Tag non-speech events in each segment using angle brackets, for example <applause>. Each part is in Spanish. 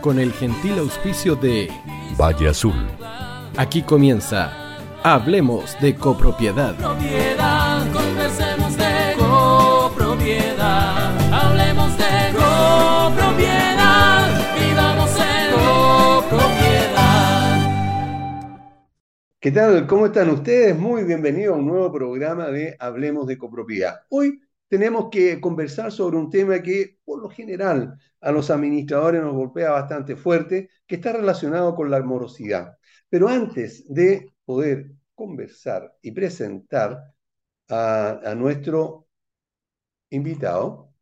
con el gentil auspicio de Valle Azul. Aquí comienza Hablemos de copropiedad. Propiedad, conversemos de copropiedad. Hablemos de copropiedad. Vivamos en copropiedad. ¿Qué tal? ¿Cómo están ustedes? Muy bienvenidos a un nuevo programa de Hablemos de copropiedad. Hoy tenemos que conversar sobre un tema que por lo general a los administradores nos golpea bastante fuerte, que está relacionado con la morosidad. Pero antes de poder conversar y presentar a, a nuestro invitado,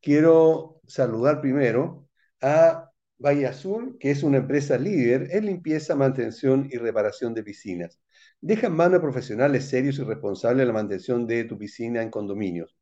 quiero saludar primero a Valle Azul, que es una empresa líder en limpieza, mantención y reparación de piscinas. Deja en manos profesionales serios y responsables la mantención de tu piscina en condominios.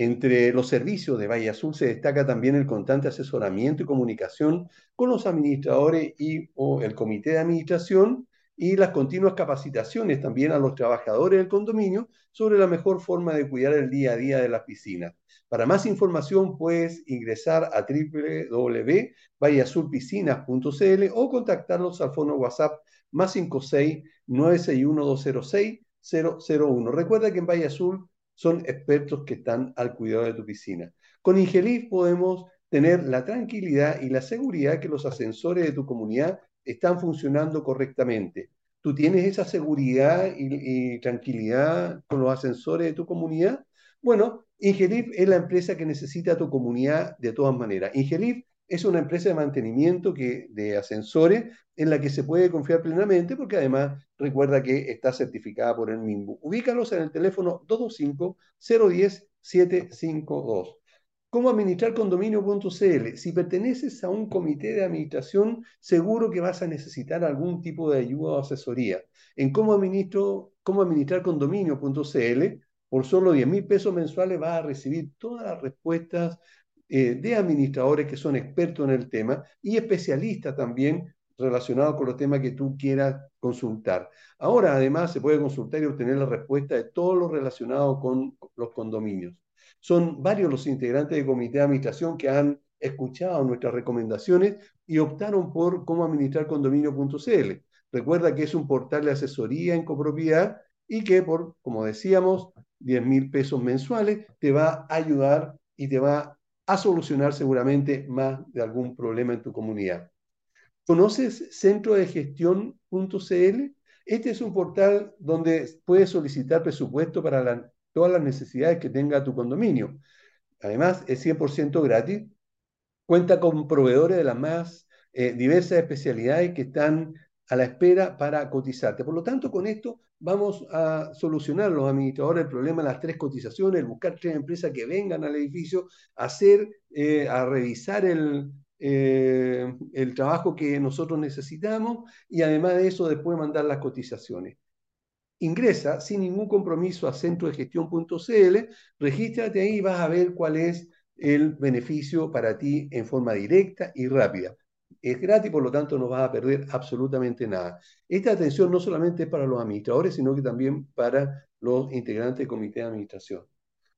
Entre los servicios de Valle Azul se destaca también el constante asesoramiento y comunicación con los administradores y el comité de administración y las continuas capacitaciones también a los trabajadores del condominio sobre la mejor forma de cuidar el día a día de las piscinas. Para más información puedes ingresar a www.valleazulpiscinas.cl o contactarlos al fono WhatsApp más 56 961 206 001. Recuerda que en Valle Azul son expertos que están al cuidado de tu piscina. Con Ingelif podemos tener la tranquilidad y la seguridad que los ascensores de tu comunidad están funcionando correctamente. ¿Tú tienes esa seguridad y, tranquilidad con los ascensores de tu comunidad? Bueno, Ingelif es la empresa que necesita tu comunidad de todas maneras. Ingelif es una empresa de mantenimiento que, de ascensores en la que se puede confiar plenamente porque además recuerda que está certificada por el MIMBU. Ubícalos en el teléfono 225-010-752. ¿Cómo administrar condominio.cl? Si perteneces a un comité de administración, seguro que vas a necesitar algún tipo de ayuda o asesoría. En cómo, administro, cómo administrar condominio.cl, por solo 10 mil pesos mensuales vas a recibir todas las respuestas eh, de administradores que son expertos en el tema y especialistas también relacionados con los temas que tú quieras consultar. Ahora, además, se puede consultar y obtener la respuesta de todo lo relacionado con los condominios. Son varios los integrantes del comité de administración que han escuchado nuestras recomendaciones y optaron por cómo administrar condominio.cl. Recuerda que es un portal de asesoría en copropiedad y que por, como decíamos, 10 mil pesos mensuales te va a ayudar y te va a solucionar seguramente más de algún problema en tu comunidad. ¿Conoces centro de gestión.cl? Este es un portal donde puedes solicitar presupuesto para la todas las necesidades que tenga tu condominio. Además, es 100% gratis. Cuenta con proveedores de las más eh, diversas especialidades que están a la espera para cotizarte. Por lo tanto, con esto vamos a solucionar los administradores el problema de las tres cotizaciones, buscar tres empresas que vengan al edificio, hacer, eh, a revisar el, eh, el trabajo que nosotros necesitamos y además de eso después mandar las cotizaciones ingresa sin ningún compromiso a centrodegestión.cl, regístrate ahí y vas a ver cuál es el beneficio para ti en forma directa y rápida. Es gratis, por lo tanto no vas a perder absolutamente nada. Esta atención no solamente es para los administradores, sino que también para los integrantes del comité de administración.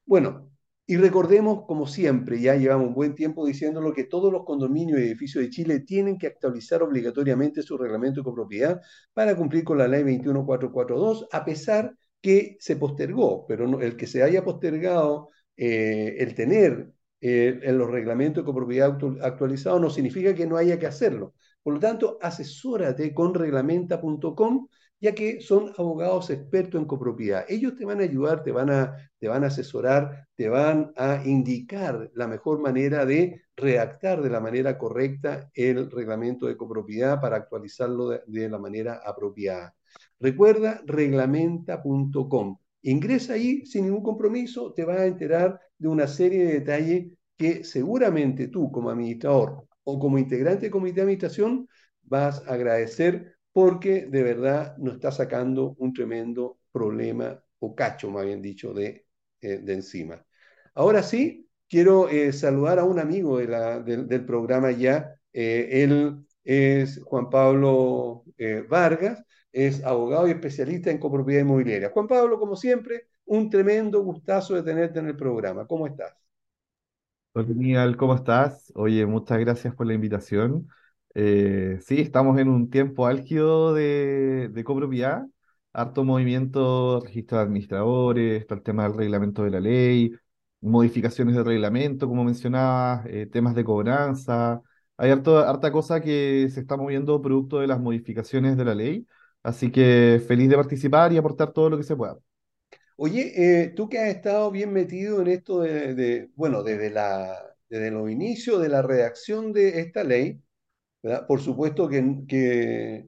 Bueno, y recordemos, como siempre, ya llevamos un buen tiempo diciéndolo, que todos los condominios y edificios de Chile tienen que actualizar obligatoriamente su reglamento de copropiedad para cumplir con la ley 21442, a pesar que se postergó, pero el que se haya postergado eh, el tener eh, en los reglamentos de copropiedad actualizados no significa que no haya que hacerlo. Por lo tanto, asesórate con reglamenta.com ya que son abogados expertos en copropiedad. Ellos te van a ayudar, te van a, te van a asesorar, te van a indicar la mejor manera de redactar de la manera correcta el reglamento de copropiedad para actualizarlo de, de la manera apropiada. Recuerda reglamenta.com. Ingresa ahí sin ningún compromiso, te vas a enterar de una serie de detalles que seguramente tú como administrador o como integrante del comité de administración vas a agradecer porque de verdad nos está sacando un tremendo problema, o cacho, más bien dicho, de, eh, de encima. Ahora sí, quiero eh, saludar a un amigo del, programa ya. Eh, él es Juan Pablo Vargas, es abogado y especialista en copropiedad inmobiliaria. Juan Pablo, como siempre, un tremendo gustazo de tenerte en el programa. ¿Cómo estás? Miguel, ¿cómo estás? Oye, muchas gracias por la invitación. Eh, sí, estamos en un tiempo álgido de, de copropiedad, harto movimiento, registro de administradores, está el tema del reglamento de la ley, modificaciones de reglamento, como mencionabas, eh, temas de cobranza. Hay harta cosa que se está moviendo producto de las modificaciones de la ley, así que feliz de participar y aportar todo lo que se pueda. Oye, eh, tú que has estado bien metido en esto de, bueno, desde la, desde los inicios de la redacción de esta ley. Por supuesto que, que,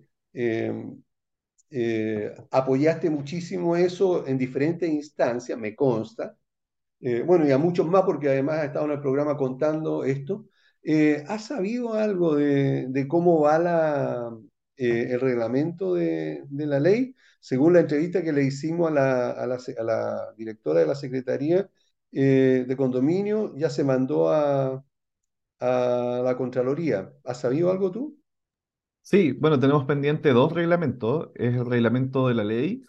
eh, apoyaste muchísimo eso en diferentes instancias, me consta. Eh, bueno, y a muchos más porque además ha estado en el programa contando esto. ¿has sabido algo de, de cómo va el reglamento de la ley? Según la entrevista que le hicimos a la, a la se- a la directora de la Secretaría eh, de Condominio, ya se mandó a, a la Contraloría. ¿Has sabido algo tú? Sí, bueno, tenemos pendiente dos reglamentos, es el reglamento de la ley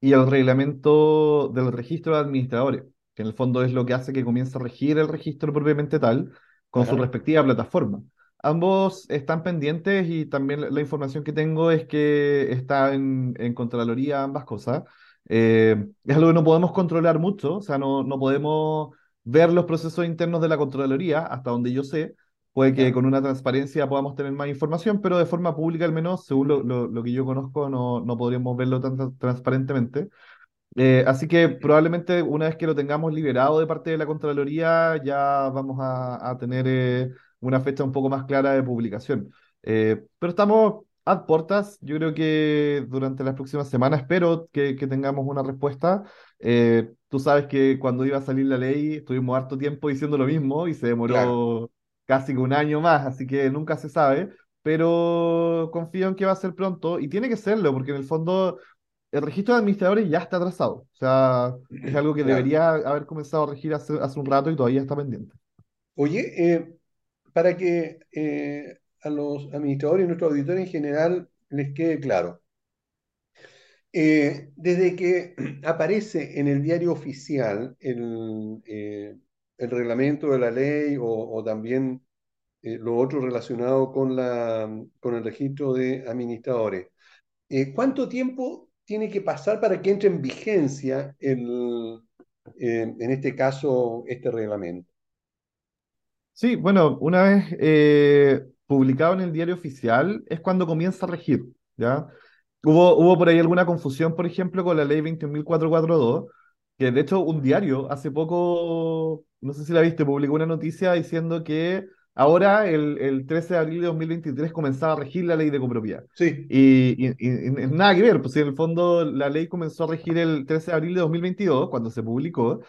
y el reglamento del registro de administradores, que en el fondo es lo que hace que comience a regir el registro propiamente tal con su respectiva plataforma. Ambos están pendientes y también la la información que tengo es que está en, en Contraloría ambas cosas. Eh, es algo que no podemos controlar mucho, o sea, no, no podemos ver los procesos internos de la Contraloría, hasta donde yo sé. Puede que con una transparencia podamos tener más información, pero de forma pública al menos, según lo, lo- lo que yo conozco, no, no podríamos verlo tan tra- transparentemente. Eh, así que probablemente una vez que lo tengamos liberado de parte de la Contraloría, ya vamos a, a tener eh, una fecha un poco más clara de publicación. Eh, pero estamos a portas. Yo creo que durante las próximas semanas espero que, que tengamos una respuesta. Eh, tú sabes que cuando iba a salir la ley estuvimos harto tiempo diciendo lo mismo y se claro. demoró casi que un año más, así que nunca se sabe. Pero confío en que va a ser pronto y tiene que serlo, porque en el fondo el registro de administradores ya está atrasado. O sea, es algo que Claro. debería haber comenzado a regir hace, hace un rato y todavía está pendiente. Oye, eh, para que eh, a los administradores y nuestros auditores en general les quede claro, eh, desde que <clears throat> aparece en el diario oficial el, eh, reglamento de la ley o, también lo otro relacionado con el registro de administradores, ¿cuánto tiempo tiene que pasar para que entre en vigencia en este caso, este reglamento? Sí, bueno, una vez eh, publicado en el diario oficial es cuando comienza a regir, ¿ya? Hubo, hubo por ahí alguna confusión, por ejemplo, con la ley 21.442, que de hecho un diario hace poco, no sé si la viste, publicó una noticia diciendo que ahora, el, el 13 de abril de 2023, comenzaba a regir la ley de copropiedad. Sí, Y, y- y- y nada que ver, pues en el fondo la ley comenzó a regir el 13 de abril de 2022, cuando se publicó,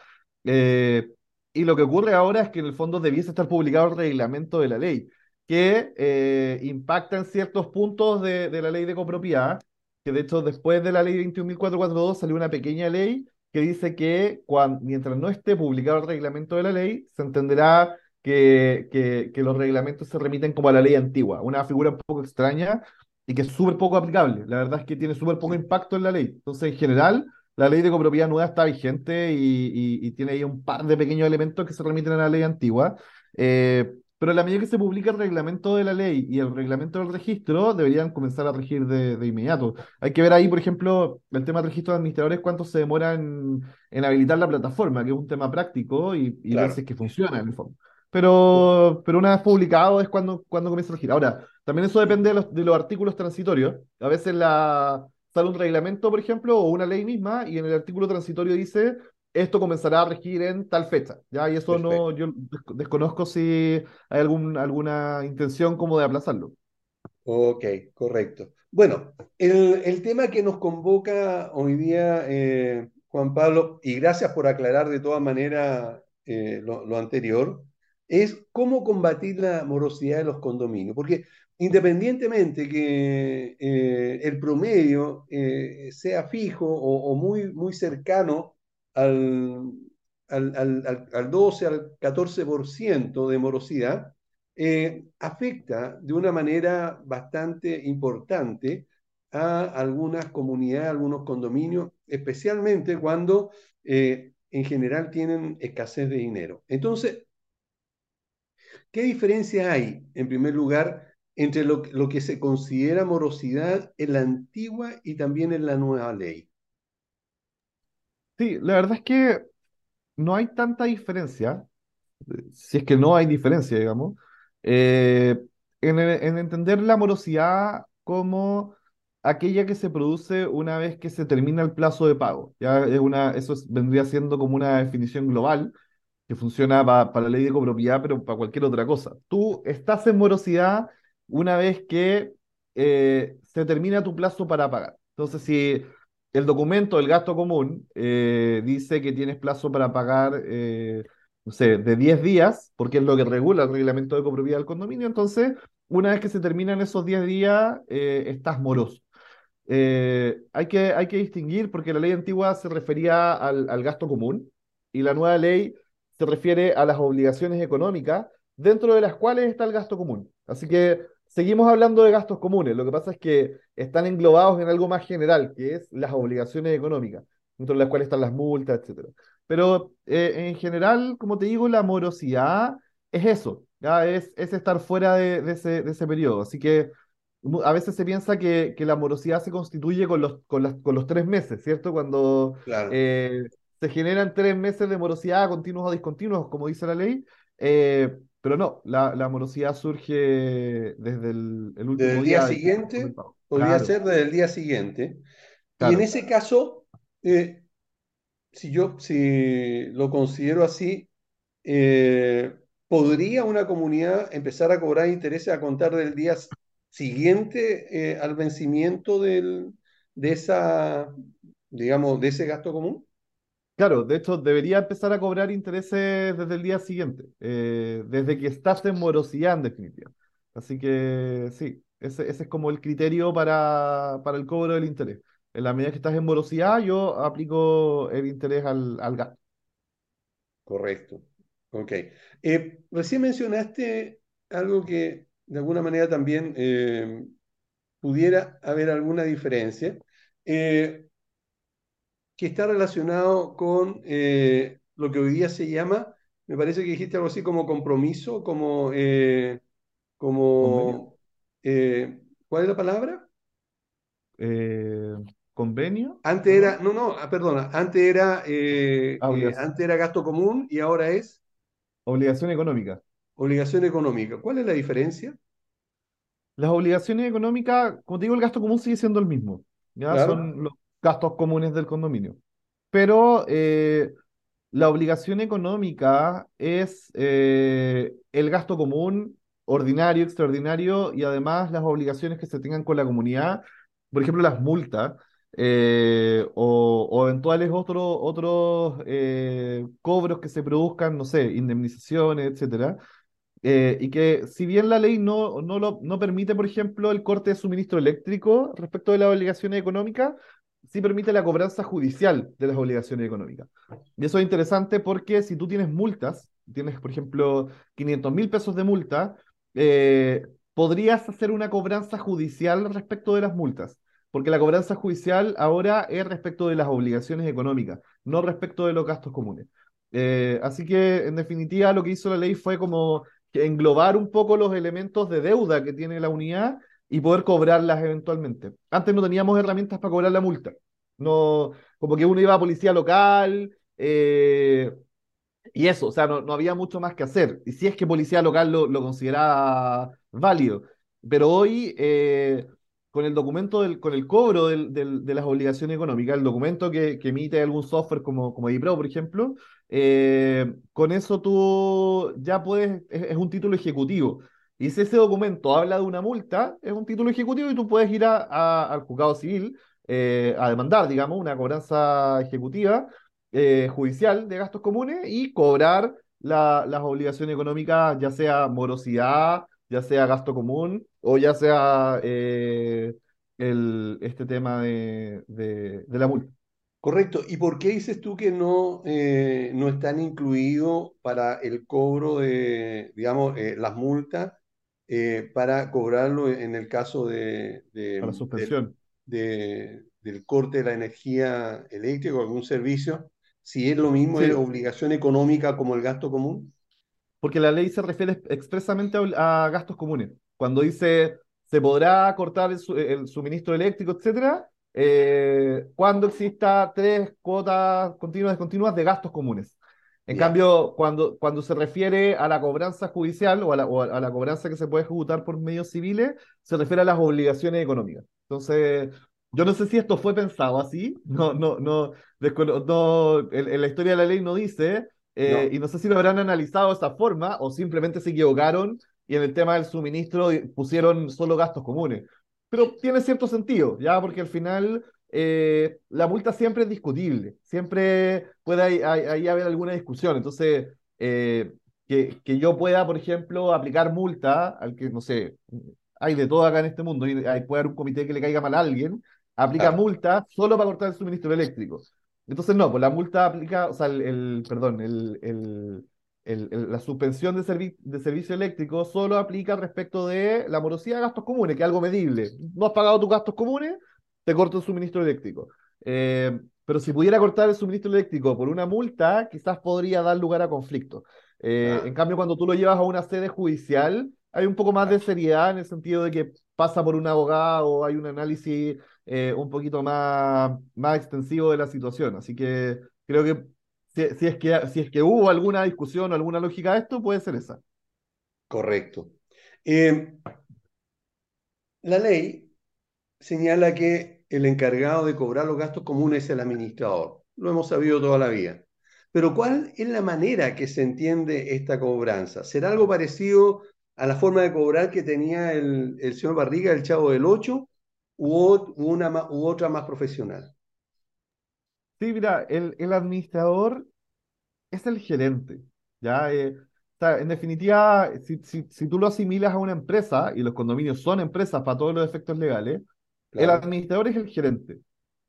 eh, y lo que ocurre ahora es que en el fondo debiese estar publicado el reglamento de la ley, que eh, impacta en ciertos puntos de, de la ley de copropiedad, que de hecho después de la ley 21.442 salió una pequeña ley que dice que mientras no esté publicado el reglamento de la ley, se entenderá que, que, que los reglamentos se remiten como a la ley antigua, una figura un poco extraña y que es súper poco aplicable. La verdad es que tiene súper poco impacto en la ley. Entonces, en general, la ley de copropiedad nueva está vigente y, y- y tiene ahí un par de pequeños elementos que se remiten a la ley antigua. Eh, pero a la medida que se publica el reglamento de la ley y el reglamento del registro, deberían comenzar a regir de, de inmediato. Hay que ver ahí, por ejemplo, el tema del registro de administradores, cuánto se demora en, en habilitar la plataforma, que es un tema práctico, y, y ver si claro. es que funciona en el fondo. Pero, pero una vez publicado es cuando, cuando comienza a regir. Ahora, también eso depende de los, de los artículos transitorios. A veces la, sale un reglamento, por ejemplo, o una ley misma, y en el artículo transitorio dice, esto comenzará a regir en tal fecha. ¿ya? Y eso no, yo desco- desconozco si hay algún, alguna intención como de aplazarlo. Ok, correcto. Bueno, el, el tema que nos convoca hoy día, eh, Juan Pablo, y gracias por aclarar de todas maneras eh, lo, lo anterior, es cómo combatir la morosidad de los condominios. Porque independientemente que eh, el promedio eh, sea fijo o, muy, muy cercano al, al, al, al, al 12, al 14% de morosidad, eh, afecta de una manera bastante importante a algunas comunidades, algunos condominios, especialmente cuando en general tienen escasez de dinero. Entonces, ¿qué diferencia hay, en primer lugar, entre lo, que se considera morosidad en la antigua y también en la nueva ley. Sí, la verdad es que no hay tanta diferencia, eh, si es que no hay diferencia, digamos, eh, en, entender la morosidad como aquella que se produce una vez que se termina el plazo de pago. Ya eso es- vendría siendo como una definición global que funciona pa- para la ley de copropiedad, pero para cualquier otra cosa. Tú estás en morosidad una vez que eh, se termina tu plazo para pagar. Entonces, si el documento del gasto común eh, dice que tienes plazo para pagar, eh, no sé, de 10 días, porque es lo que regula el reglamento de copropiedad del condominio, entonces, una vez que se terminan esos 10 días, estás moroso. Hay que, hay que distinguir porque la ley antigua se refería al gasto común y la nueva ley se refiere a las obligaciones económicas, dentro de las cuales está el gasto común. Así que seguimos hablando de gastos comunes. Lo que pasa es que están englobados en algo más general, que es las obligaciones económicas, dentro de las cuales están las multas, etcétera. Pero eh, en general, como te digo, la morosidad es eso, ¿ya? Es, es estar fuera de, de ese, de ese periodo. Así que a veces se piensa que, que la morosidad se constituye con los, con las, con los tres meses, ¿cierto? Cuando Claro. eh, se generan tres meses de morosidad continuos o discontinuos, como dice la ley, eh, pero no, la, la morosidad surge desde el, el último Desde el día siguiente, del podría Claro, ser desde el día siguiente. Y en ese caso, eh, si yo si lo considero así, eh, ¿podría una comunidad empezar a cobrar intereses a contar del día siguiente eh, al vencimiento del, de esa, digamos, de ese gasto común? Claro, de hecho, debería empezar a cobrar intereses desde el día siguiente, eh, desde que estás en morosidad, en definitiva. Así que sí, ese, es como el criterio para, para el cobro del interés. En la medida que estás en morosidad, yo aplico el interés al, al gasto. Correcto. Ok. Eh, recién mencionaste algo que de alguna manera también eh, pudiera haber alguna diferencia, que está relacionado con eh, lo que hoy día se llama, me parece que dijiste algo así como compromiso, como, eh, como eh, ¿cuál es la palabra? Eh, ¿convenio? Antes ¿O era, no? no, ah, perdona, antes era, eh, Ah, eh, antes era gasto común y ahora es obligación económica. obligación económica. ¿Cuál es la diferencia? Las obligaciones económicas, como te digo, el gasto común sigue siendo el mismo. ¿ya? Claro. Son los gastos comunes del condominio. Pero eh, la obligación económica es eh, el gasto común ordinario, extraordinario y además las obligaciones que se tengan con la comunidad, por ejemplo, las multas eh, o, o eventuales otros otros cobros que se produzcan, no sé, indemnizaciones, etcétera. Eh, y que si bien la ley no, no, lo, no permite, por ejemplo, el corte de suministro eléctrico respecto de las obligaciones económicas, sí permite la cobranza judicial de las obligaciones económicas. Y eso es interesante porque si tú tienes multas, tienes, por ejemplo, 500 mil pesos de multa, eh, podrías hacer una cobranza judicial respecto de las multas, porque la cobranza judicial ahora es respecto de las obligaciones económicas, no respecto de los gastos comunes. Eh, así que, en definitiva, lo que hizo la ley fue como englobar un poco los elementos de deuda que tiene la unidad y poder cobrarlas eventualmente. Antes no teníamos herramientas para cobrar la multa. No, como que uno iba a policía local, eh, y eso, o sea, no, no había mucho más que hacer. Y si es que policía local lo, lo consideraba válido. Pero hoy, eh, con el documento, del, con el cobro del- del- de las obligaciones económicas, el documento que, emite algún software como, como eDipro, por ejemplo, eh, con eso tú ya puedes, es, un título ejecutivo. Y si ese documento habla de una multa, es un título ejecutivo y tú puedes ir a- al juzgado civil eh, a demandar, digamos, una cobranza ejecutiva eh, judicial de gastos comunes y cobrar la- las obligaciones económicas, ya sea morosidad, ya sea gasto común o ya sea eh, el, este tema de, de, de la multa. Correcto. ¿Y por qué dices tú que no, eh, no están incluidos para el cobro de, digamos, eh, las multas para cobrarlo en el caso de, de- para suspensión. De- del corte de la energía eléctrica o algún servicio? Si es lo mismo, es obligación económica como el gasto común. porque la ley se refiere expresamente a, a gastos comunes. cuando dice se podrá cortar el, el suministro eléctrico, etcétera, eh, cuando exista tres cuotas continuas y descontinuas de gastos comunes. En Ya. cambio, cuando, cuando se refiere a la cobranza judicial o a la, o a la cobranza que se puede ejecutar por medios civiles, se refiere a las obligaciones económicas. Entonces, yo no sé si esto fue pensado así, <laughs> no, no, no, no, en, en la historia de la ley no dice, eh, No. y no sé si lo habrán analizado de esa forma o simplemente se equivocaron y en el tema del suministro pusieron solo gastos comunes. Pero tiene cierto sentido, ¿ya? Porque al final eh, la multa siempre es discutible, siempre puede ahí, ahí- haber alguna discusión. Entonces, eh, que, que yo pueda, por ejemplo, aplicar multa al que, no sé, hay de todo acá en este mundo, y hay, puede haber un comité que le caiga mal a alguien, aplica Claro. multa solo para cortar el suministro eléctrico. Entonces, no, pues la multa aplica, o sea, el, el- perdón, el, el- el- el- la suspensión de, servi- de servicio eléctrico solo aplica respecto de la morosidad de gastos comunes, que es algo medible. No has pagado tus gastos comunes, te corto el suministro eléctrico. Eh, pero si pudiera cortar el suministro eléctrico por una multa, quizás podría dar lugar a conflicto. Eh, Ah. En cambio, cuando tú lo llevas a una sede judicial, hay un poco más de seriedad en el sentido de que pasa por un abogado, hay un análisis eh, un poquito más, más extensivo de la situación. Así que creo que si, si es que si es que hubo alguna discusión o alguna lógica de esto, puede ser esa. Correcto. Eh, la ley señala que el encargado de cobrar los gastos comunes es el administrador. Lo hemos sabido toda la vida. Pero ¿cuál es la manera que se entiende esta cobranza? ¿Será algo parecido a la forma de cobrar que tenía el, señor Barriga, el Chavo del Ocho, u, otra más profesional? Sí, mira, el, administrador es el gerente, ¿ya? Eh, en definitiva, si, si tú lo asimilas a una empresa, y los condominios son empresas para todos los efectos legales, el administrador es el gerente.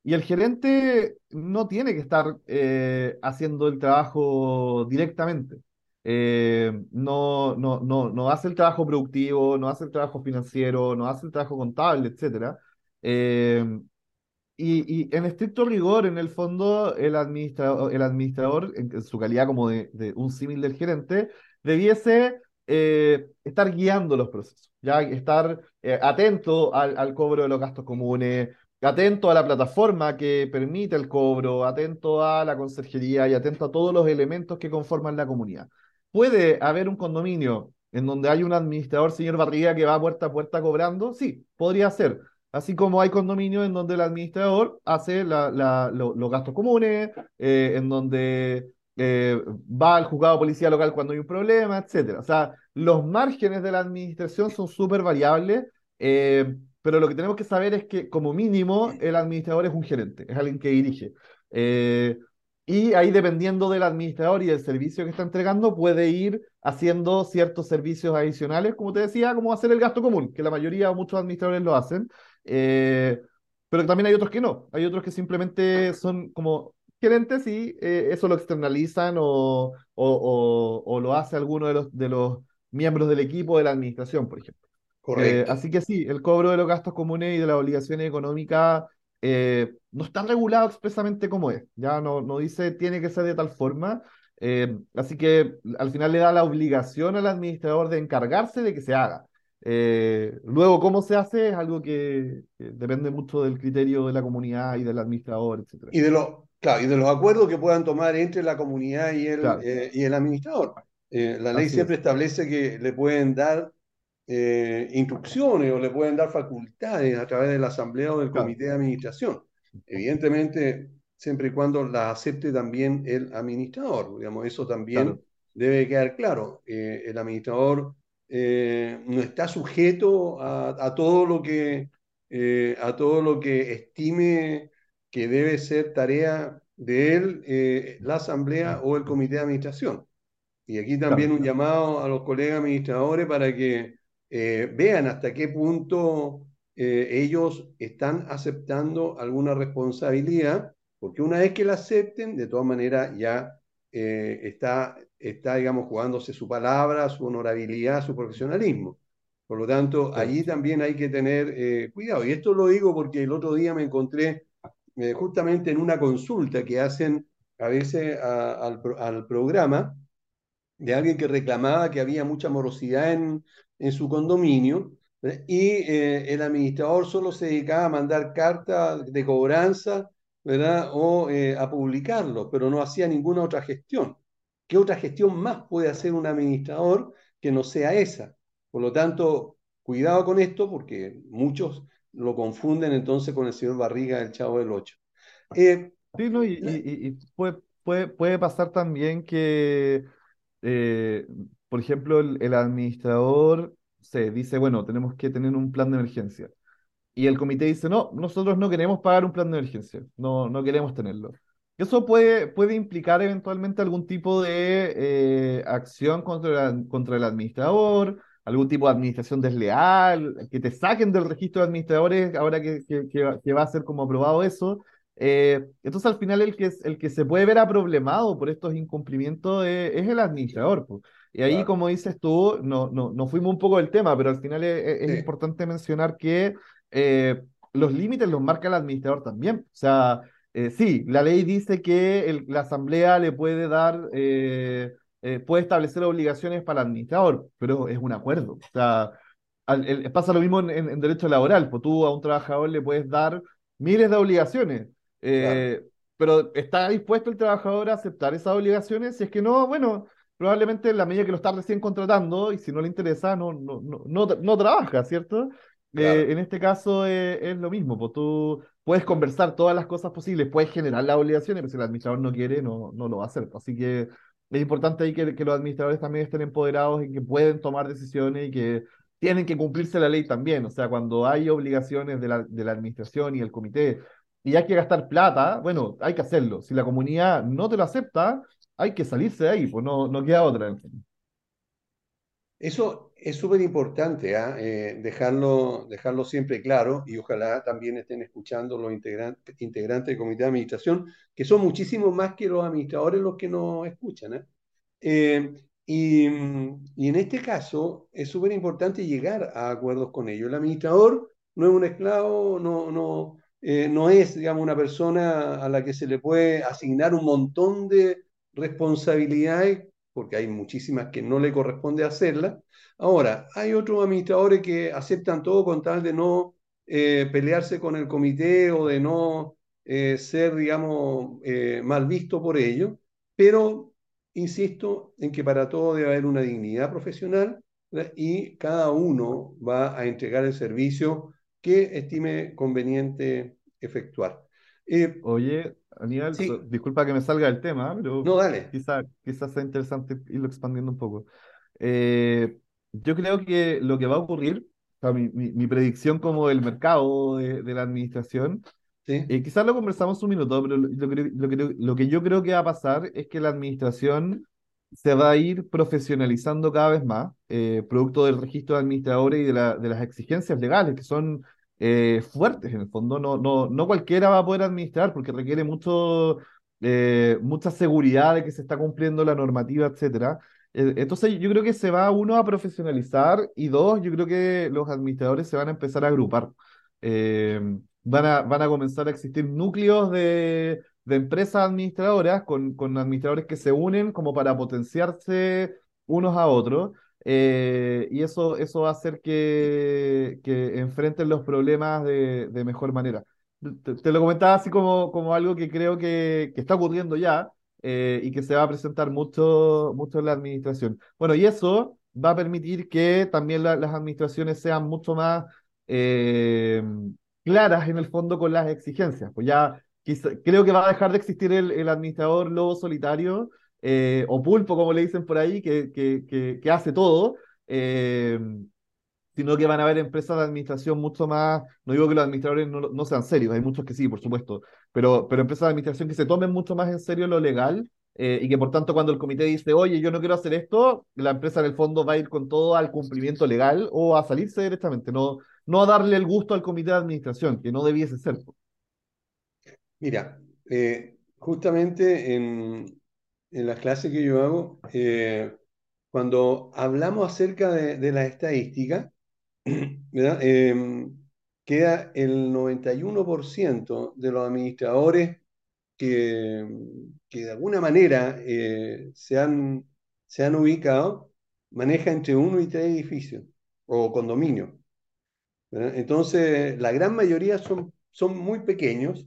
Y el gerente no tiene que estar eh, haciendo el trabajo directamente. Eh, no, no, no, no hace el trabajo productivo, no hace el trabajo financiero, no hace el trabajo contable, etcétera. Eh, y, y en estricto rigor, en el fondo, el administrador, el administrador en, en su calidad como de, de un símil del gerente, debiese estar guiando los procesos, ya estar eh, atento al, al cobro de los gastos comunes, atento a la plataforma que permite el cobro, atento a la conserjería y atento a todos los elementos que conforman la comunidad. ¿Puede haber un condominio en donde hay un administrador, señor Barriga, que va puerta a puerta cobrando? Sí, podría ser. Así como hay condominios en donde el administrador hace la- la- lo- los gastos comunes, eh, en donde eh, va al juzgado policía local cuando hay un problema, etcétera. O sea, los márgenes de la administración son súper variables, eh, pero lo que tenemos que saber es que, como mínimo, el administrador es un gerente, es alguien que dirige. Eh, y ahí, dependiendo del administrador y del servicio que está entregando, puede ir haciendo ciertos servicios adicionales, como te decía, como hacer el gasto común, que la mayoría o muchos administradores lo hacen. Eh, pero también hay otros que no. Hay otros que simplemente son como gerentes y eh, eso lo externalizan o, o, o- o lo hace alguno de los, de los miembros del equipo de la administración, por ejemplo. Eh, Correcto. así que sí, el cobro de los gastos comunes y de las obligaciones económicas eh, no está regulado expresamente como es. Ya no, no dice tiene que ser de tal forma. eh, así que al final le da la obligación al administrador de encargarse de que se haga. Eh, luego, cómo se hace es algo que, que depende mucho del criterio de la comunidad y del administrador, etc. Y de los, claro, y de los acuerdos que puedan tomar entre la comunidad y el, Claro. eh, y el administrador. Eh, la ley Así siempre es. establece que le pueden dar eh, instrucciones o le pueden dar facultades a través de la asamblea o del Claro. comité de administración. Evidentemente, siempre y cuando la acepte también el administrador. Digamos, eso también Claro. debe quedar claro. El administrador no está sujeto a, a todo lo que, a todo lo que estime que debe ser tarea de él, eh, la asamblea o el comité de administración. Y aquí también un llamado a los colegas administradores para que eh, vean hasta qué punto eh, ellos están aceptando alguna responsabilidad, porque una vez que la acepten, de todas maneras ya está, está, digamos, jugándose su palabra, su honorabilidad, su profesionalismo. Por lo tanto, allí también hay que tener cuidado. Y esto lo digo porque el otro día me encontré eh, justamente en una consulta que hacen a veces al, pro- al programa de alguien que reclamaba que había mucha morosidad en, en su condominio ¿verdad? y eh, el administrador solo se dedicaba a mandar cartas de cobranza ¿verdad? o eh, a publicarlo, pero no hacía ninguna otra gestión. ¿Qué otra gestión más puede hacer un administrador que no sea esa? Por lo tanto, cuidado con esto porque muchos lo confunden entonces con el señor Barriga del Chavo del Ocho. Eh, Sí, ¿no? Y, y- puede, puede, puede pasar también que, eh, por ejemplo, el, el administrador se dice, bueno, tenemos que tener un plan de emergencia. Y el comité dice, no, nosotros no queremos pagar un plan de emergencia, no, no queremos tenerlo. Eso puede, puede implicar eventualmente algún tipo de eh, acción contra, el- contra el administrador, algún tipo de administración desleal, que te saquen del registro de administradores ahora que, que, que va a ser como aprobado eso. Eh, entonces al final el que, el que se puede ver aproblemado por estos incumplimientos es, es el administrador. po. Y ahí, Claro. como dices tú, no, no, no fuimos un poco del tema, pero al final es, es- es Sí. importante mencionar que eh, los límites los marca el administrador también. O sea, eh, sí, la ley dice que el- la asamblea le puede dar, eh, eh, puede establecer obligaciones para el administrador, pero es un acuerdo. O sea, al- el- pasa lo mismo en, en- en derecho laboral, pues tú a un trabajador le puedes dar miles de obligaciones, eh, pero ¿está dispuesto el trabajador a aceptar esas obligaciones? Si es que no, bueno, probablemente en la medida que lo está recién contratando y si no le interesa, no, no, no, no, no trabaja, ¿cierto? Claro. Eh, en este caso es lo mismo, pues tú puedes conversar todas las cosas posibles, puedes generar las obligaciones, pero si el administrador no quiere, no, no lo va a hacer. Así que es importante ahí que, que los administradores también estén empoderados y que pueden tomar decisiones y que tienen que cumplirse la ley también. O sea, cuando hay obligaciones de la, de la administración y el comité y hay que gastar plata, bueno, hay que hacerlo. Si la comunidad no te lo acepta, hay que salirse de ahí, pues no, no queda otra. Eso es súper importante, ¿ah? Eh, dejarlo, dejarlo siempre claro y ojalá también estén escuchando los integrantes, integrantes del comité de administración, que son muchísimos más que los administradores los que nos escuchan. ¿eh? Eh, y, y en este caso es súper importante llegar a acuerdos con ellos. El administrador no es un esclavo, no, no, eh, no es, digamos, una persona a la que se le puede asignar un montón de responsabilidades, porque hay muchísimas que no le corresponde hacerlas. Ahora, hay otros administradores que aceptan todo con tal de no eh, pelearse con el comité o de no eh, ser, digamos, eh, mal visto por ello, pero insisto en que para todo debe haber una dignidad profesional y cada uno va a entregar el servicio que estime conveniente efectuar. Oye, Aníbal, Sí. so- disculpa que me salga del tema, pero no, dale. quizá, quizás sea interesante irlo expandiendo un poco. Eh, yo creo que lo que va a ocurrir, o sea, mi, mi- mi predicción como del mercado de, de la administración, ¿sí? eh, quizás lo conversamos un minuto, pero lo, lo que, lo lo que yo creo que va a pasar es que la administración se va a ir profesionalizando cada vez más, eh, producto del registro de administradores y de, la- de las exigencias legales que son eh, fuertes en el fondo. No, no, no cualquiera va a poder administrar porque requiere mucho, eh, mucha seguridad de que se está cumpliendo la normativa, etcétera. Eh, Entonces yo creo que se va uno a profesionalizar y dos, yo creo que los administradores se van a empezar a agrupar. Eh, van a, van a comenzar a existir núcleos de, de empresas administradoras con, con administradores que se unen como para potenciarse unos a otros. Eh, y eso, eso va a hacer que, que enfrenten los problemas de, de mejor manera. Te, te lo comentaba así como, como algo que creo que, que está ocurriendo ya eh, y que se va a presentar mucho, mucho en la administración. Bueno, y eso va a permitir que también la- las administraciones sean mucho más eh, claras en el fondo con las exigencias. Pues ya quizá- creo que va a dejar de existir el, el administrador lobo solitario eh, o pulpo, como le dicen por ahí, que, que, que, hace todo. eh, sino que van a haber empresas de administración mucho más, no digo que los administradores no, no sean serios, hay muchos que sí, por supuesto, pero, pero empresas de administración que se tomen mucho más en serio lo legal eh, y que por tanto cuando el comité dice, oye, yo no quiero hacer esto, la empresa en el fondo va a ir con todo al cumplimiento legal o a salirse directamente, no, no a darle el gusto al comité de administración, que no debiese ser. Mira, justamente en, en las clases que yo hago, eh, cuando hablamos acerca de, de las estadísticas. <clears throat> Eh, queda el 91% de los administradores que, que de alguna manera eh, se han, se han ubicado, maneja entre uno y tres edificios. o condominio. ¿verdad? Entonces, la gran mayoría son, son muy pequeños.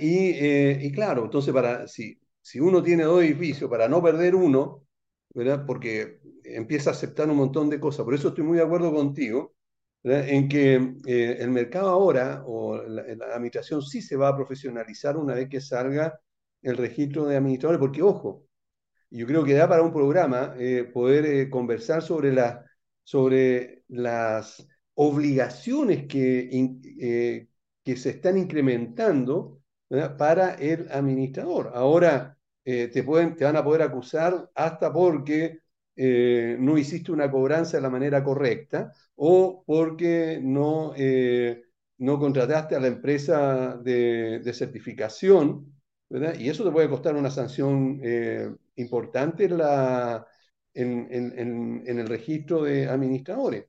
Y, eh, y claro, entonces para, si, si uno tiene dos edificios, para no perder uno, ¿verdad? Porque empieza a aceptar un montón de cosas. Por eso estoy muy de acuerdo contigo. En que eh, el mercado ahora, o la, administración sí se va a profesionalizar una vez que salga el registro de administradores, porque ojo, yo creo que da para un programa eh, poder eh, conversar sobre, la, sobre las obligaciones que, que se están incrementando para el administrador. Ahora eh, te, pueden, te van a poder acusar hasta porque eh, no hiciste una cobranza de la manera correcta o porque no, eh, no contrataste a la empresa de, de certificación, ¿verdad? Y eso te puede costar una sanción importante en, la, en- en- en el registro de administradores.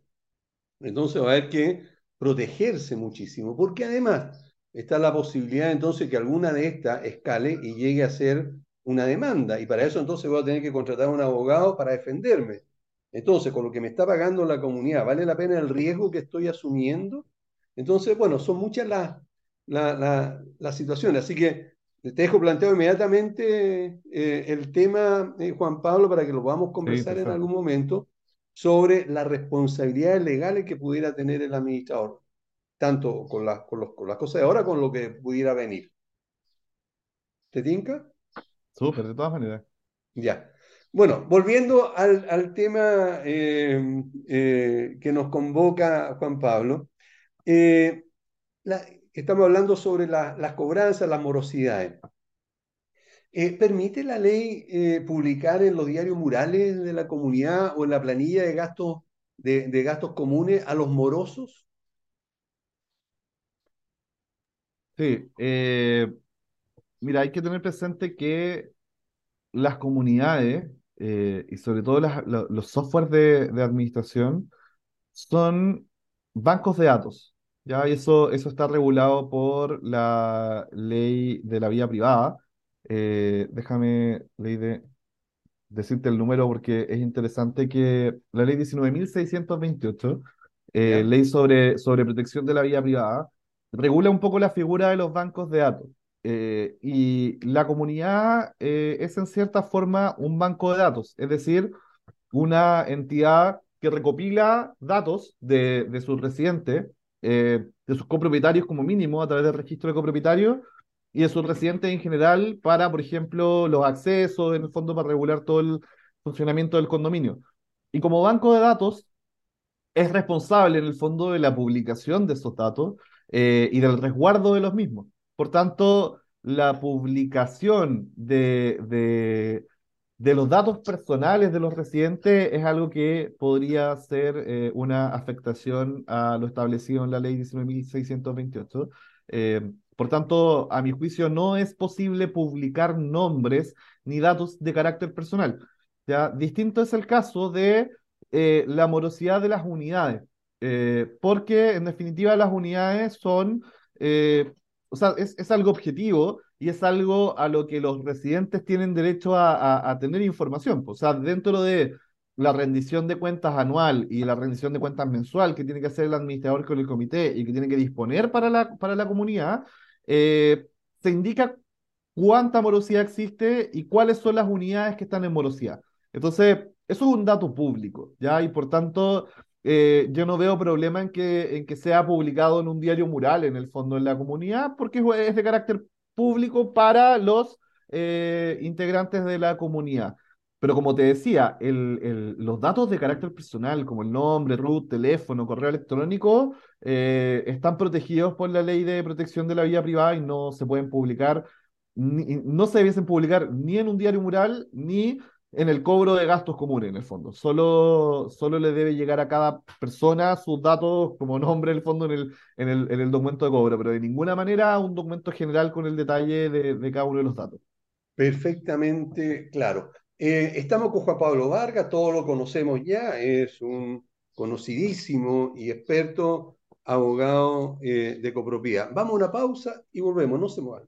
Entonces va a haber que protegerse muchísimo, porque además está la posibilidad entonces que alguna de estas escale y llegue a ser una demanda, y para eso entonces voy a tener que contratar a un abogado para defenderme. Entonces, con lo que me está pagando la comunidad, ¿vale la pena el riesgo que estoy asumiendo? Entonces, bueno, son muchas las, la- la- las situaciones, así que te dejo planteado inmediatamente eh, el tema, eh, Juan Pablo, para que lo podamos conversar en algún momento sobre las responsabilidades legales que pudiera tener el administrador, tanto con, las con, los- con las cosas de ahora como lo que pudiera venir. ¿Te tinca? Súper, de todas maneras. Ya. Bueno, volviendo al, al tema eh, eh, que nos convoca Juan Pablo, eh, la- estamos hablando sobre la- las cobranzas, las morosidades. ¿permite la ley publicar en los diarios murales de la comunidad o en la planilla de gastos, de, de gastos comunes a los morosos? Sí, eh, mira, hay que tener presente que las comunidades eh, y sobre todo las- los softwares de, de administración son bancos de datos, ¿ya? Y eso, eso está regulado por la ley de la vía privada. Eh, déjame, ley de, decirte el número porque es interesante que la ley 19.628, eh, ley sobre, sobre protección de la vida privada, regula un poco la figura de los bancos de datos. Eh, y la comunidad eh, es en cierta forma un banco de datos, es decir, una entidad que recopila datos de, de sus residentes, eh, de sus copropietarios como mínimo a través del registro de copropietarios y de sus residentes en general para, por ejemplo, los accesos, en el fondo para regular todo el funcionamiento del condominio. Y como banco de datos, es responsable en el fondo de la publicación de esos datos y del resguardo de los mismos. Por tanto, la publicación de, de, los datos personales de los residentes es algo que podría ser eh, una afectación a lo establecido en la ley 19.628. Eh, por tanto, a mi juicio, no es posible publicar nombres ni datos de carácter personal. ¿ya? Distinto es el caso de eh, la morosidad de las unidades, eh, porque en definitiva las unidades son, o sea, es, es algo objetivo y es algo a lo que los residentes tienen derecho a, a- tener información. O sea, dentro de la rendición de cuentas anual y la rendición de cuentas mensual que tiene que hacer el administrador con el comité y que tiene que disponer para la, para la comunidad, eh, se indica cuánta morosidad existe y cuáles son las unidades que están en morosidad. Entonces, eso es un dato público, ¿ya? Y por tanto, eh, yo no veo problema en que, en que sea publicado en un diario mural, en el fondo, en la comunidad, porque es de carácter público para los eh, integrantes de la comunidad. Pero como te decía, el, el- los datos de carácter personal, como el nombre, root, teléfono, correo electrónico, eh, están protegidos por la ley de protección de la vida privada y no se pueden publicar, ni- no se debiesen publicar ni en un diario mural, ni en el cobro de gastos comunes, en el fondo. Solo, solo le debe llegar a cada persona sus datos como nombre, en el fondo, en el, en el, en el documento de cobro, pero de ninguna manera un documento general con el detalle de, de cada uno de los datos. Perfectamente claro. Eh, estamos con Juan Pablo Vargas, todos lo conocemos ya, es un conocidísimo y experto abogado eh, de copropiedad. Vamos a una pausa y volvemos, no se muevan.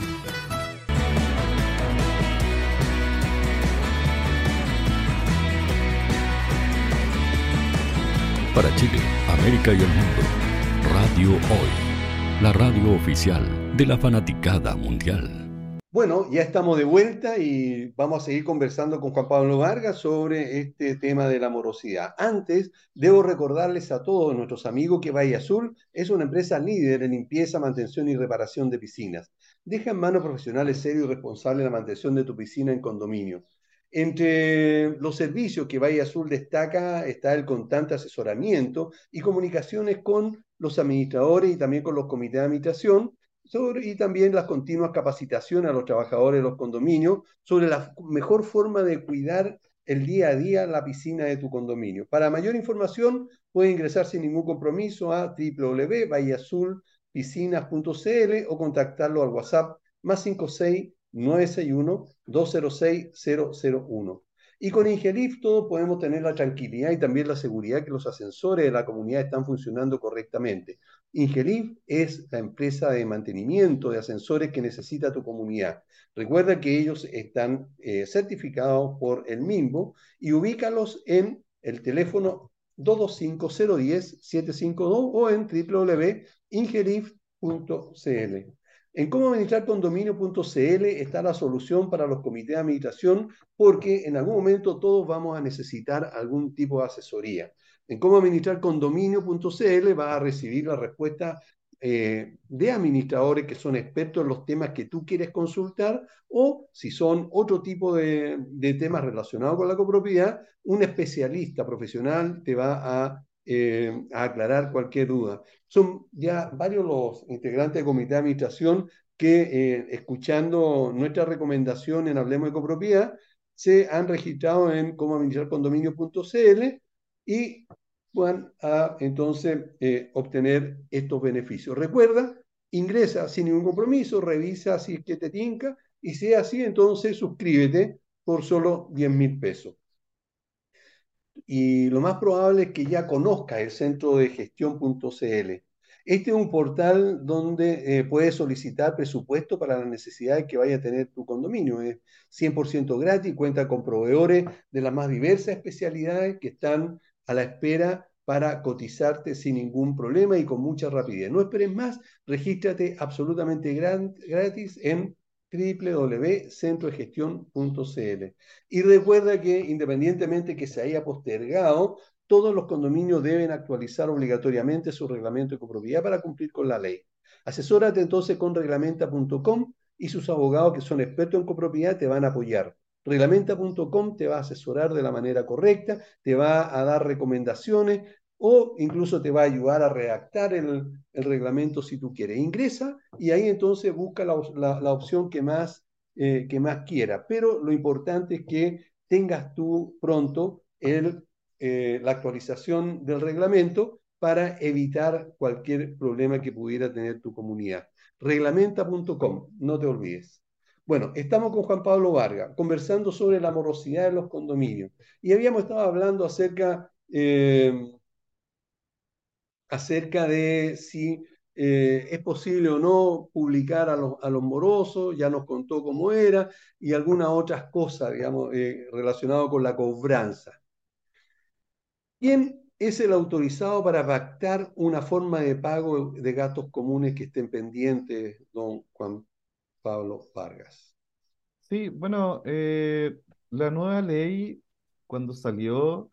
para Chile, América y el mundo. Radio Hoy, la radio oficial de la fanaticada mundial. Bueno, ya estamos de vuelta y vamos a seguir conversando con Juan Pablo Vargas sobre este tema de la morosidad. Antes, debo recordarles a todos nuestros amigos que Valle Azul es una empresa líder en limpieza, mantención y reparación de piscinas. Deja en manos profesionales serios y responsables la mantención de tu piscina en condominio. Entre los servicios que Valle Azul destaca está el constante asesoramiento y comunicaciones con los administradores y también con los comités de administración y también las continuas capacitaciones a los trabajadores de los condominios sobre la mejor forma de cuidar el día a día la piscina de tu condominio. Para mayor información, puede ingresar sin ningún compromiso a www.vallazulpiscinas.cl o contactarlo al WhatsApp más 56 961 206 001. Y con Ingelif todos podemos tener la tranquilidad y también la seguridad que los ascensores de la comunidad están funcionando correctamente. Ingelif es la empresa de mantenimiento de ascensores que necesita tu comunidad. Recuerda que ellos están eh, certificados por el MIMBO y ubícalos en el teléfono 225-010-752 o en www.ingelif.cl. En cómo administrar condominio.cl está la solución para los comités de administración porque en algún momento todos vamos a necesitar algún tipo de asesoría. En cómo administrar condominio.cl va a recibir la respuesta eh, de administradores que son expertos en los temas que tú quieres consultar o si son otro tipo de, de temas relacionados con la copropiedad, un especialista profesional te va a eh, a aclarar cualquier duda. Son ya varios los integrantes del comité de administración que, eh, escuchando nuestra recomendación en Hablemos de Copropiedad, se han registrado en cómo administrar condominio.cl y van a entonces eh, obtener estos beneficios. Recuerda, ingresa sin ningún compromiso, revisa si es que te tinca y si es así, entonces suscríbete por solo 10 mil pesos y lo más probable es que ya conozca el centro de gestión.cl. Este es un portal donde eh, puedes solicitar presupuesto para las necesidades que vaya a tener tu condominio. Es 100% gratis, cuenta con proveedores de las más diversas especialidades que están a la espera para cotizarte sin ningún problema y con mucha rapidez. No esperes más, regístrate absolutamente gratis en www.centrodegestión.cl. Y recuerda que independientemente que se haya postergado, todos los condominios deben actualizar obligatoriamente su reglamento de copropiedad para cumplir con la ley. Asesórate entonces con reglamenta.com y sus abogados que son expertos en copropiedad te van a apoyar. Reglamenta.com te va a asesorar de la manera correcta, te va a dar recomendaciones, o incluso te va a ayudar a redactar el, reglamento si tú quieres. Ingresa y ahí entonces busca la, opción que más, eh, que más quiera. Pero lo importante es que tengas tú pronto el, eh, la actualización del reglamento para evitar cualquier problema que pudiera tener tu comunidad. Reglamenta.com, no te olvides. Bueno, estamos con Juan Pablo Vargas conversando sobre la morosidad de los condominios y habíamos estado hablando acerca eh, acerca de si eh, es posible o no publicar a los, a los, morosos, ya nos contó cómo era, y algunas otras cosas, digamos, eh, relacionadas con la cobranza. ¿Quién es el autorizado para pactar una forma de pago de gastos comunes que estén pendientes, don Juan Pablo Vargas? Sí, bueno, eh, la nueva ley, cuando salió,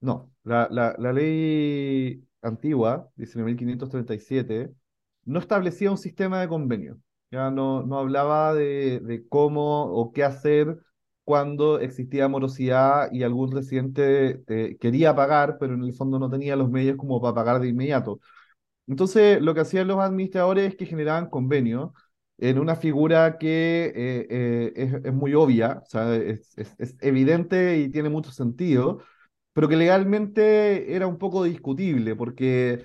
no, la, la ley antigua, 19.537, no establecía un sistema de convenio. Ya no, no hablaba de, cómo o qué hacer cuando existía morosidad y algún residente eh, quería pagar, pero en el fondo no tenía los medios como para pagar de inmediato. Entonces, lo que hacían los administradores es que generaban convenios en una figura que eh, eh, es, es, muy obvia, o sea, es, es, es, evidente y tiene mucho sentido, pero que legalmente era un poco discutible, porque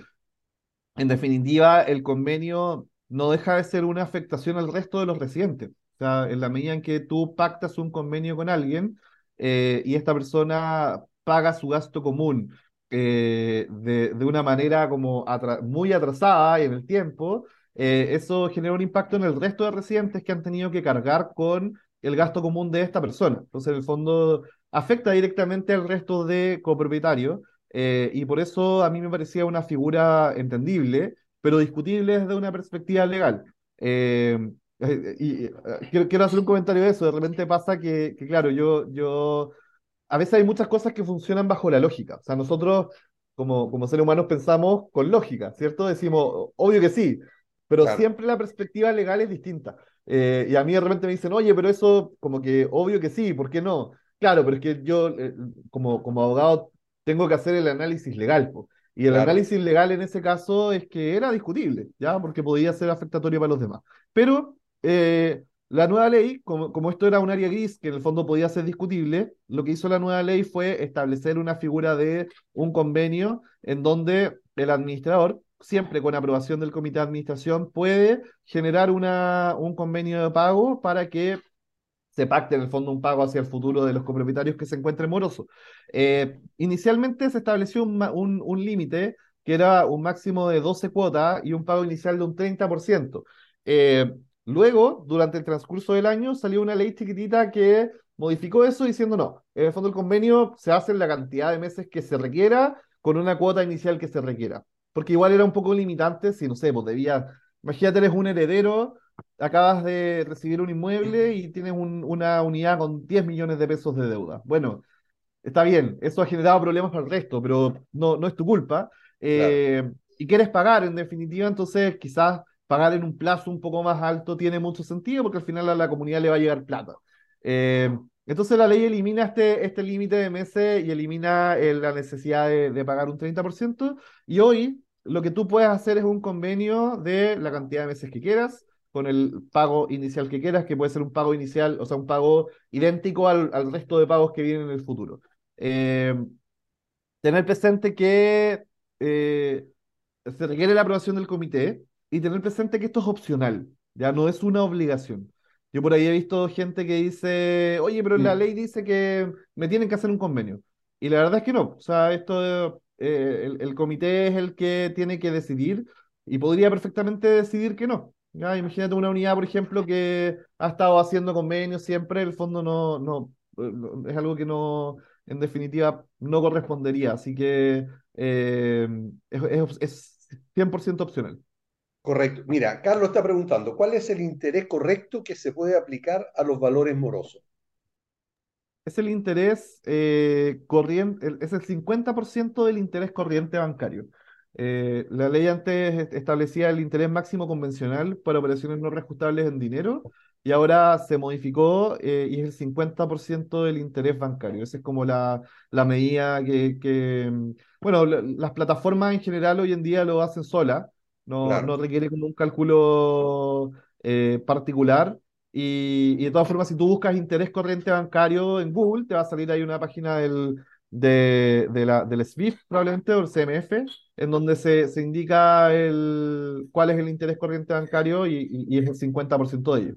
en definitiva el convenio no deja de ser una afectación al resto de los residentes. O sea, en la medida en que tú pactas un convenio con alguien eh, y esta persona paga su gasto común eh, de, de, una manera como muy atrasada y en el tiempo, eh, eso genera un impacto en el resto de residentes que han tenido que cargar con el gasto común de esta persona. Entonces, en el fondo, afecta directamente al resto de copropietarios Eh, y por eso a mí me parecía una figura entendible, pero discutible desde una perspectiva legal. Eh, y, quiero, quiero, hacer un comentario de eso. De repente pasa que, que, claro, yo, yo, a veces hay muchas cosas que funcionan bajo la lógica. O sea, nosotros como, como seres humanos pensamos con lógica, ¿cierto? Decimos, obvio que sí, pero claro. siempre la perspectiva legal es distinta. Eh, y a mí de repente me dicen, oye, pero eso como que obvio que sí, ¿por qué no? Claro, pero es que yo eh, como, como abogado tengo que hacer el análisis legal. Po. Y el claro. análisis legal en ese caso es que era discutible, ¿ya? Porque podía ser afectatorio para los demás. Pero eh, la nueva ley, como, como, esto era un área gris que en el fondo podía ser discutible, lo que hizo la nueva ley fue establecer una figura de un convenio en donde el administrador, siempre con aprobación del comité de administración, puede generar una, un convenio de pago para que se pacte en el fondo un pago hacia el futuro de los copropietarios que se encuentren morosos. Eh, inicialmente se estableció un, un, un límite que era un máximo de 12 cuotas y un pago inicial de un 30%. Eh, Luego, durante el transcurso del año, salió una ley chiquitita que modificó eso diciendo no, en el fondo el convenio se hace en la cantidad de meses que se requiera con una cuota inicial que se requiera. Porque igual era un poco limitante si, no sé, pues debía, imagínate, eres un heredero, acabas de recibir un inmueble y tienes un, una unidad con 10 millones de pesos de deuda. Bueno, está bien, eso ha generado problemas para el resto, pero no, no es tu culpa. Eh, claro. Y quieres pagar, en definitiva, entonces quizás pagar en un plazo un poco más alto tiene mucho sentido porque al final a la comunidad le va a llegar plata. Eh, entonces la ley elimina este, este límite de meses y elimina eh, la necesidad de, de, pagar un 30%. Y hoy lo que tú puedes hacer es un convenio de la cantidad de meses que quieras, con el pago inicial que quieras, que puede ser un pago inicial, o sea, un pago idéntico al, al resto de pagos que vienen en el futuro. Eh, tener presente que eh, se requiere la aprobación del comité, y tener presente que esto es opcional, ya no es una obligación. Yo por ahí he visto gente que dice, oye, pero la ley dice que me tienen que hacer un convenio. Y la verdad es que no. O sea, esto, eh, el, el, comité es el que tiene que decidir y podría perfectamente decidir que no. ¿Ya? Imagínate una unidad, por ejemplo, que ha estado haciendo convenios siempre, el fondo no, no, es algo que no, en definitiva, no correspondería. Así que eh, es, es, es 100% opcional. Correcto. Mira, Carlos está preguntando, ¿cuál es el interés correcto que se puede aplicar a los valores morosos? Es el interés eh, corriente, es el 50% del interés corriente bancario. Eh, la ley antes establecía el interés máximo convencional para operaciones no reajustables en dinero y ahora se modificó eh, y es el 50% del interés bancario. Esa es como la, la medida que, que, bueno, la, las plataformas en general hoy en día lo hacen solas. No, claro. no requiere como un cálculo eh, particular. Y, y, de todas formas, si tú buscas interés corriente bancario en Google, te va a salir ahí una página del, de, de la, del SWIFT, probablemente, o el CMF, en donde se, se indica el, cuál es el interés corriente bancario y, y, y es el 50% de ello.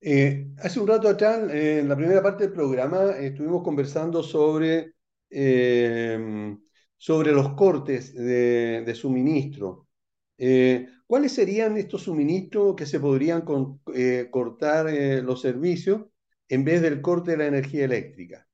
Eh, hace un rato atrás, eh, en la primera parte del programa, estuvimos conversando sobre eh, sobre los cortes de, de suministro. ¿Cuáles serían estos suministros que se podrían con, cortar los servicios en vez del corte de la energía eléctrica?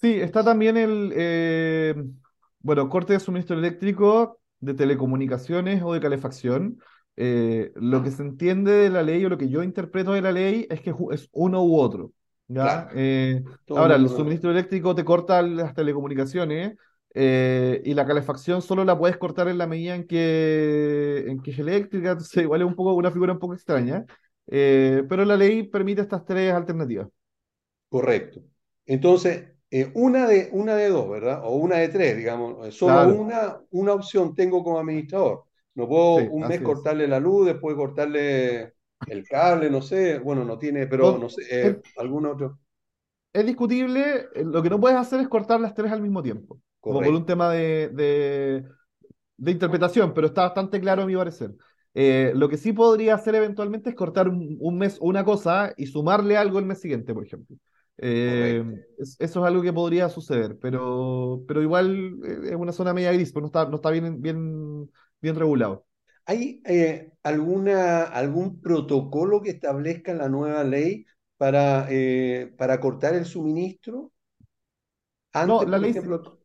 Sí, está también el, bueno, corte de suministro eléctrico, de telecomunicaciones o de calefacción. lo que se entiende de la ley o lo que yo interpreto de la ley es que es uno u otro. ¿ya? Claro. Eh, ahora, el suministro eléctrico te corta las telecomunicaciones eh, y la calefacción solo la puedes cortar en la medida en que, en que es eléctrica, entonces igual es un poco, una figura un poco extraña, eh, pero la ley permite estas tres alternativas. Correcto. Entonces, eh, una, de, una de dos, ¿verdad? O una de tres, digamos. Solo claro. una, una opción tengo como administrador. No puedo sí, un mes cortarle la luz, después cortarle el cable, no sé, bueno, no tiene, pero no, no sé, eh, algún otro. Es discutible, lo que no puedes hacer es cortar las tres al mismo tiempo, Correcto. como por un tema de, de, de, interpretación, pero está bastante claro a mi parecer. Eh, lo que sí podría hacer eventualmente es cortar un, un, mes una cosa y sumarle algo el mes siguiente, por ejemplo. Eh, es, eso es algo que podría suceder, pero, pero igual es una zona media gris, pues no está, no está bien, bien, bien regulado. ¿Hay eh, alguna, algún protocolo que establezca la nueva ley para, eh, para cortar el suministro? Antes, la por ley, ejemplo...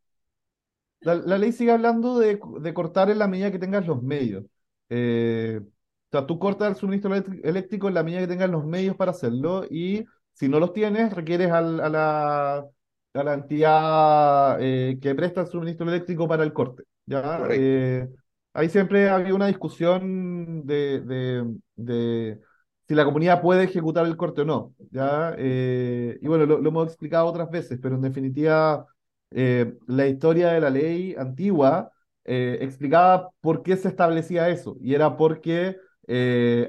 La, la, ley sigue hablando de, de, cortar en la medida que tengas los medios. Eh, o sea, tú cortas el suministro eléctrico en la medida que tengas los medios para hacerlo y si no los tienes, requieres al, a, la, a la entidad eh, que presta el suministro eléctrico para el corte. ¿ya? Eh, ahí siempre había una discusión de, de, de, si la comunidad puede ejecutar el corte o no. ¿ya? Eh, y bueno, lo, lo, hemos explicado otras veces, pero en definitiva, eh, la historia de la ley antigua eh, explicaba por qué se establecía eso, y era porque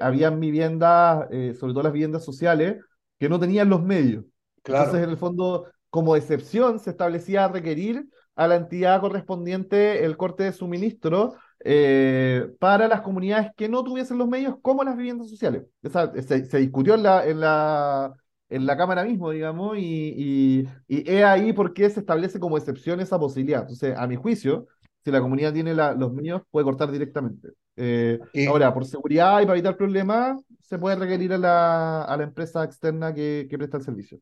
habían viviendas, sobre todo las viviendas sociales, que no tenían los medios. Claro. Entonces, en el fondo, como excepción, se establecía requerir a la entidad correspondiente el corte de suministro eh, para las comunidades que no tuviesen los medios, como las viviendas sociales. Esa, se, se, discutió en la, en, la, en la Cámara mismo, digamos, y, y, y es ahí por qué se establece como excepción esa posibilidad. Entonces, a mi juicio, si la comunidad tiene la, los medios, puede cortar directamente. Eh, ahora, por seguridad y para evitar problemas, se puede requerir a la, a la empresa externa que, que presta el servicio.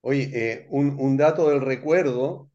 Oye, eh, un, un, dato del recuerdo,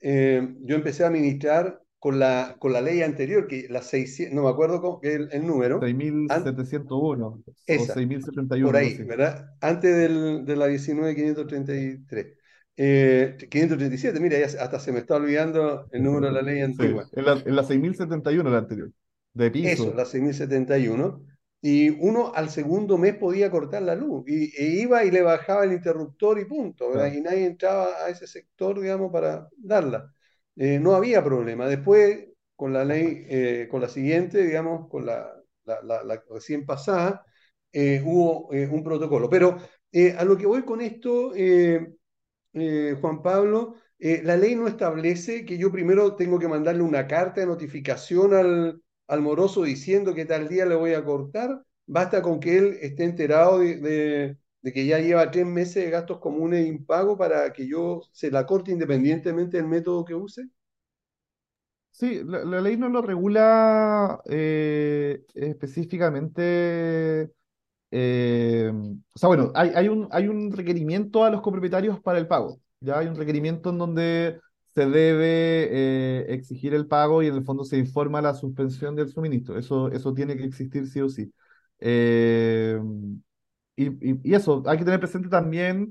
eh, yo empecé a administrar con la, con la ley anterior, que la 600, no me acuerdo cómo, el, el número. 6.701 esa, o 6.071. Por ahí, ¿verdad? Antes del, de la 19.533. Eh, 537, mira, hasta se me está olvidando el número de la ley antigua. Sí, en la, en la 6.071 la anterior, de piso. Eso, la 6.071 y uno al segundo mes podía cortar la luz y, e iba y le bajaba el interruptor y punto, ¿verdad? y nadie entraba a ese sector, digamos, para darla. Eh, no había problema. Después, con la ley, eh, con la siguiente, digamos, con la, la, la, la recién pasada, eh, hubo un protocolo. Pero a lo que voy con esto, Juan Pablo, la ley no establece que yo primero tengo que mandarle una carta de notificación al, al moroso diciendo que tal día le voy a cortar, basta con que él esté enterado de, que ya lleva tres meses de gastos comunes impago para que yo se la corte independientemente del método que use. Sí, la, la ley no lo regula eh, específicamente. Eh, o sea, bueno, hay, hay, un, hay un requerimiento a los copropietarios para el pago. Ya hay un requerimiento en donde se debe eh, exigir el pago y en el fondo se informa la suspensión del suministro. Eso, eso tiene que existir sí o sí. Eh, y, y, y, eso, hay que tener presente también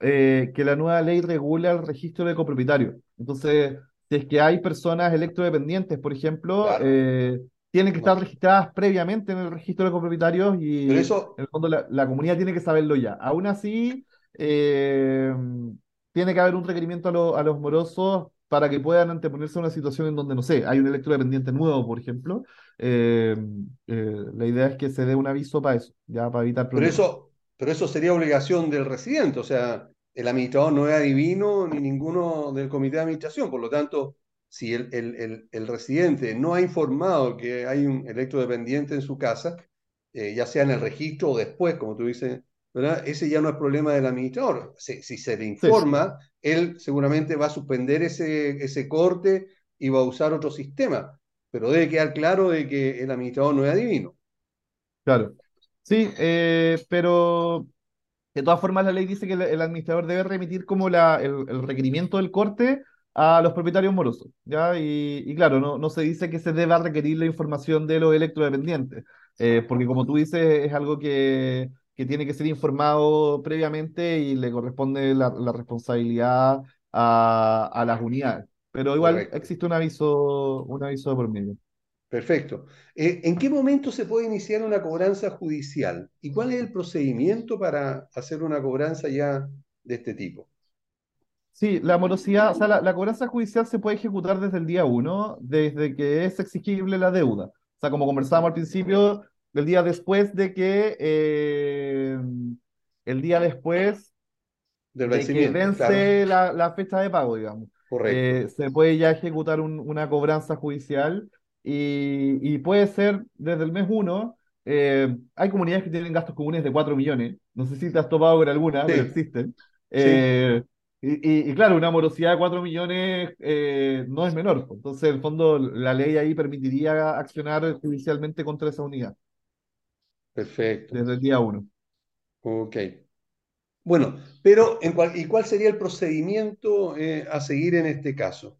eh, que la nueva ley regula el registro de copropietarios. Entonces, si es que hay personas electrodependientes, por ejemplo, Claro. tienen que estar registradas previamente en el registro de copropietarios y Pero eso, en el fondo la, la comunidad tiene que saberlo ya. Aún así, eh, tiene que haber un requerimiento a, lo- a los morosos para que puedan anteponerse a una situación en donde, no sé, hay un electrodependiente nuevo, por ejemplo. eh, eh, la idea es que se dé un aviso para eso, ya para evitar pero problemas. eso, pero eso sería obligación del residente, o sea, el administrador no es adivino ni ninguno del comité de administración, por lo tanto, si el, el, el, el residente no ha informado que hay un electrodependiente en su casa, eh, ya sea en el registro o después, como tú dices, ¿verdad? Ese ya no es problema del administrador. Si, si se le informa, él seguramente va a suspender ese, ese corte y va a usar otro sistema, pero debe quedar claro de que el administrador no es adivino. Claro. Sí, eh, pero de todas formas la ley dice que el, el administrador debe remitir como la, el, el requerimiento del corte a los propietarios morosos, ¿ya? Y, y claro, no, no se dice que se deba requerir la información de los electrodependientes, eh, porque como tú dices, es algo que, que tiene que ser informado previamente y le corresponde la, la responsabilidad a, a las unidades. Pero igual Correcto. existe un aviso, un aviso de por medio. Perfecto. Eh, ¿en qué momento se puede iniciar una cobranza judicial? ¿Y cuál es el procedimiento para hacer una cobranza ya de este tipo? Sí, la morosidad, o sea, la, la cobranza judicial se puede ejecutar desde el día uno, desde que es exigible la deuda. O sea, como conversábamos al principio, el día después de que, eh, el día después Del de que vence claro. la, la fecha de pago, digamos. Correcto. Eh, se puede ya ejecutar un- una cobranza judicial y, y puede ser desde el mes uno. eh, hay comunidades que tienen gastos comunes de 4 millones. No sé si te has topado con alguna, pero Sí, existen. sí, Eh, y, y- y claro, una morosidad de 4 millones eh, no es menor. Entonces, en el fondo, la ley ahí permitiría accionar judicialmente contra esa unidad perfecto. desde el día uno. Ok. Bueno, pero en cual, ¿y cuál sería el procedimiento eh, a seguir en este caso?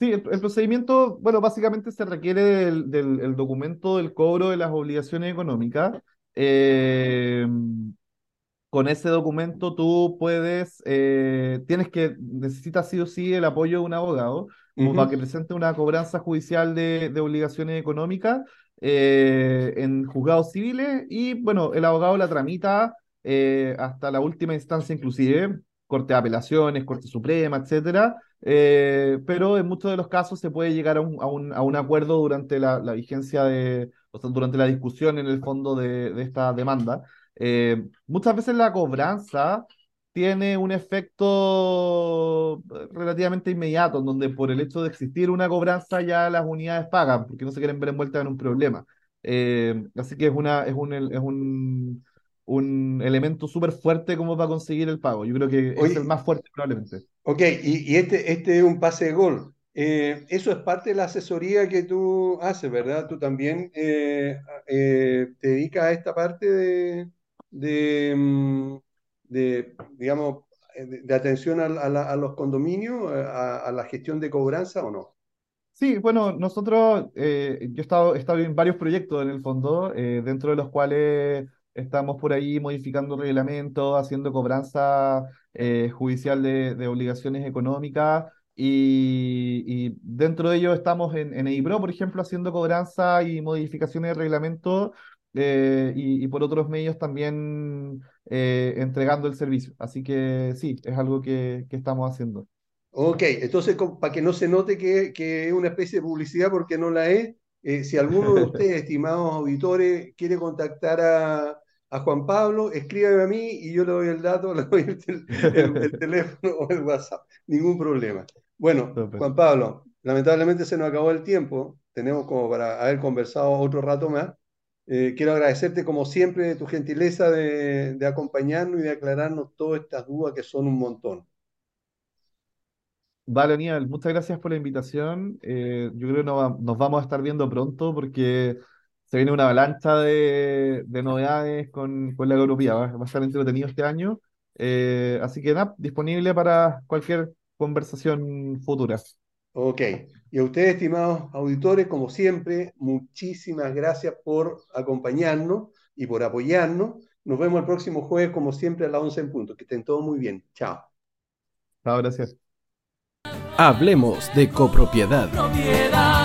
Sí, el, procedimiento, bueno, básicamente se requiere del, del documento del cobro de las obligaciones económicas. Eh, con ese documento tú puedes, eh, tienes que, necesitas sí o sí el apoyo de un abogado para que presente una cobranza judicial de, de obligaciones económicas eh, en juzgados civiles y bueno, el abogado la tramita eh, hasta la última instancia inclusive, Corte de Apelaciones, Corte Suprema, etcétera, pero en muchos de los casos se puede llegar a un, a un, a un acuerdo durante la, la, vigencia de, o sea, durante la discusión en el fondo de, de esta demanda. Eh, muchas veces la cobranza tiene un efecto relativamente inmediato, en donde por el hecho de existir una cobranza ya las unidades pagan, porque no se quieren ver envueltas en un problema. Eh, así que es, una, es, un, es un, un elemento súper fuerte como para conseguir el pago. Yo creo que es el más fuerte probablemente. Ok, y, y este, este es un pase de gol. Eh, eso es parte de la asesoría que tú haces, ¿verdad? Tú también te dedicas a esta parte de, de, mm, de digamos, eh, de, atención a, los condominios, eh, a, la gestión de cobranza o no? Sí, bueno, nosotros, eh, yo he estado, en varios proyectos en el fondo, dentro de los cuales estamos por ahí modificando reglamentos, haciendo cobranza judicial de, de, obligaciones económicas. Y, dentro de ello estamos en, en EIBRO, por ejemplo, haciendo cobranza y modificaciones de reglamento y, por otros medios también eh, entregando el servicio. Así que sí, es algo que, que estamos haciendo. Ok, entonces para que no se note que, que, es una especie de publicidad porque no la es, eh, si alguno de <laughs> ustedes, estimados auditores, quiere contactar a, a, Juan Pablo, escríbeme a mí y yo le doy el dato, <laughs> le doy el, <laughs> teléfono o el WhatsApp, ningún problema. Bueno, Juan Pablo, lamentablemente se nos acabó el tiempo, tenemos como para haber conversado otro rato más. Eh, quiero agradecerte como siempre tu gentileza de, acompañarnos y de aclararnos todas estas dudas que son un montón. Vale, Aníbal, muchas gracias por la invitación. Eh, yo creo que nos, vamos a estar viendo pronto porque se viene una avalancha de, novedades con, la Europea. Va, a estar entretenido este año. Eh, así que nada, disponible para cualquier conversación futura. Ok. Y a ustedes, estimados auditores, como siempre, muchísimas gracias por acompañarnos y por apoyarnos. Nos vemos el próximo jueves, como siempre, a las 11 en punto. Que estén todos muy bien. Chao. Chao, gracias. Hablemos de copropiedad. Propiedad.